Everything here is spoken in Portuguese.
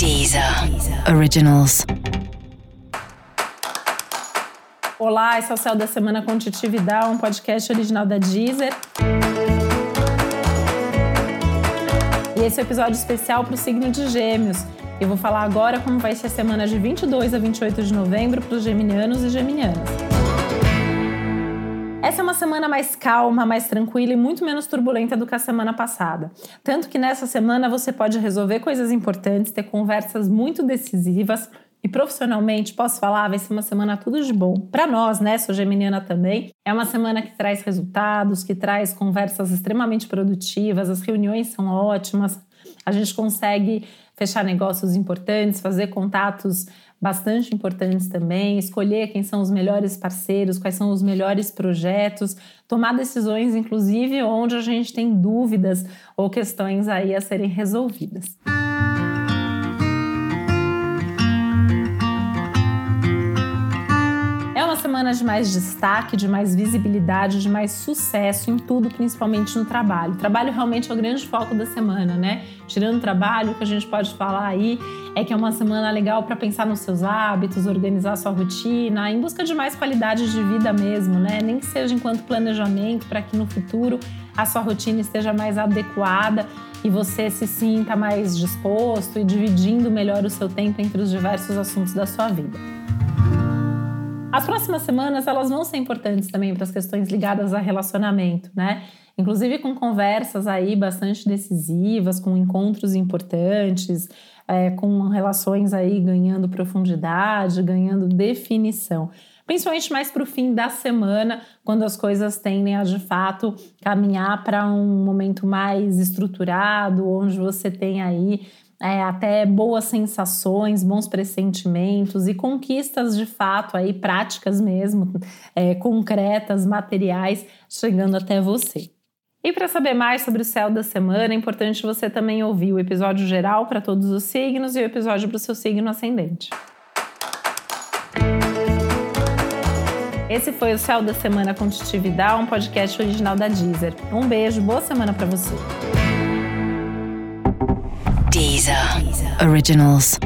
Deezer Originals. Olá, esse é o Céu da Semana com um podcast original da Deezer. E esse é o um episódio especial para o signo de Gêmeos. Eu vou falar agora como vai ser a semana de 22 a 28 de novembro para os geminianos e geminianas. Essa é uma semana mais calma, mais tranquila e muito menos turbulenta do que a semana passada. Tanto que nessa semana você pode resolver coisas importantes, ter conversas muito decisivas e profissionalmente, posso falar, vai ser uma semana tudo de bom. Para nós, né, sou geminiana também, é uma semana que traz resultados, que traz conversas extremamente produtivas, as reuniões são ótimas, a gente consegue fechar negócios importantes, fazer contatos bastante importantes também, escolher quem são os melhores parceiros, quais são os melhores projetos, tomar decisões, inclusive, onde a gente tem dúvidas ou questões aí a serem resolvidas. De mais destaque, de mais visibilidade, de mais sucesso em tudo, principalmente no trabalho. O trabalho realmente é o grande foco da semana, né? Tirando o trabalho, o que a gente pode falar aí é que é uma semana legal para pensar nos seus hábitos, organizar sua rotina, em busca de mais qualidade de vida mesmo, né? Nem que seja enquanto planejamento, para que no futuro a sua rotina esteja mais adequada e você se sinta mais disposto e dividindo melhor o seu tempo entre os diversos assuntos da sua vida. As próximas semanas elas vão ser importantes também para as questões ligadas a relacionamento, né? Inclusive com conversas aí bastante decisivas, com encontros importantes, é, com relações aí ganhando profundidade, ganhando definição. Principalmente mais para o fim da semana, quando as coisas tendem a de fato caminhar para um momento mais estruturado, onde você tem aí é, até boas sensações, bons pressentimentos e conquistas de fato aí práticas mesmo, é, concretas, materiais, chegando até você. E para saber mais sobre o céu da semana, é importante você também ouvir o episódio geral para todos os signos e o episódio para o seu signo ascendente. Esse foi o Céu da Semana com um podcast original da Deezer. Um beijo, boa semana para você. Deezer. Originals.